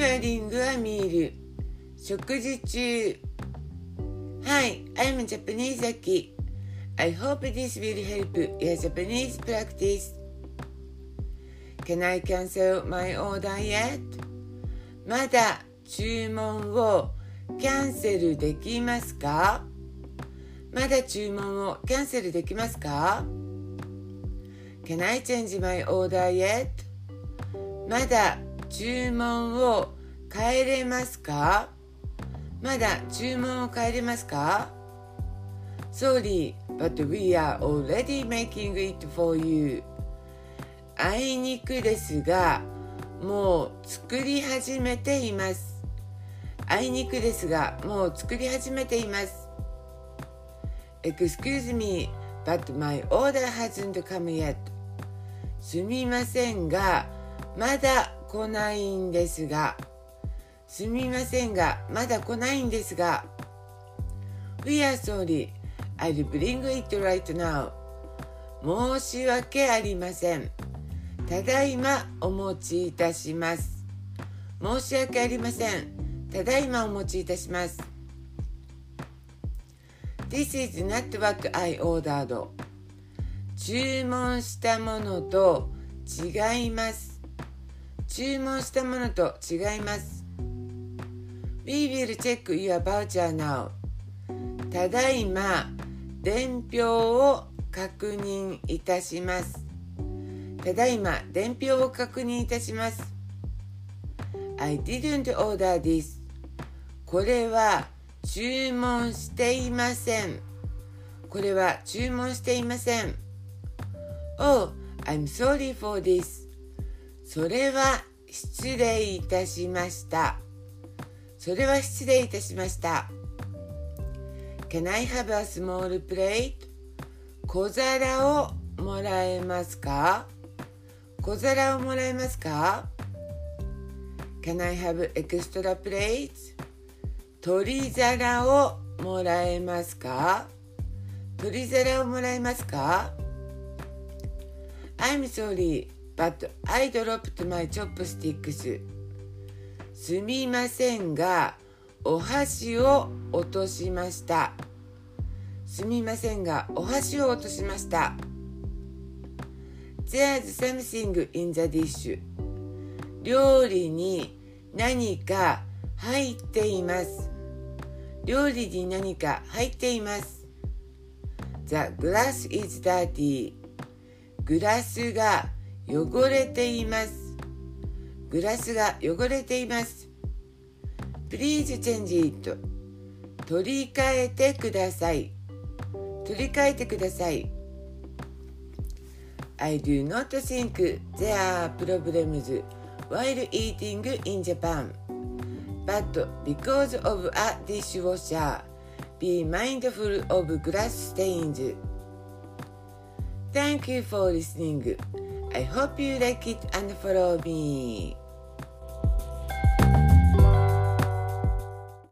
during a meal 食事中 Hi, I'm Japanese Aki. I hope this will help your Japanese practice. Can I cancel my order yet? まだ注文をキャンセルできますかまだ注文をキャンセルできますか Can I change my order yet? まだ注文を変えれますかまだ注文を変えれますか Sorry, but we are already making it for you. あいにくですが、もう作り始めています。あいにくですが、もう作り始めています。Excuse me, but my order hasn't come yet. すみませんが、まだ来ないんですが。すみませんが、まだ来ないんですが。We are sorry. I'll bring it right now. 申し訳ありません。ただいまお持ちいたします。申し訳ありません。ただいまお持ちいたします。This is not what I ordered. 注文したものと違います。注文したものと違います。We will check your voucher now. ただいま伝票を確認いたします。ただいま伝票を確認いたします。I didn't order this. これは注文していません。これは注文していません。Oh, I'm sorry for this. それは失礼いたしました。それは失礼いたしました。Can I have a small plate? 小皿をもらえますか？小皿をもらえますか ?Can I have extra plates? 取皿をもらえますか？取り皿をもらえますか ?I'm sorry, but I dropped my chopsticks. すみませんが、お箸を落としました。すみませんが、お箸を落としました。There's something in the dish. 料理に何か入っています。料理に何か入っています。The glass is dirty. グラスが汚れています。グラスが汚れています。Please change it. 取り替えてください。取り替えてください。I do not think there are problems while eating in Japan. But because of a dishwasher, be mindful of glass stains. Thank you for listening. I hope you like it and follow me.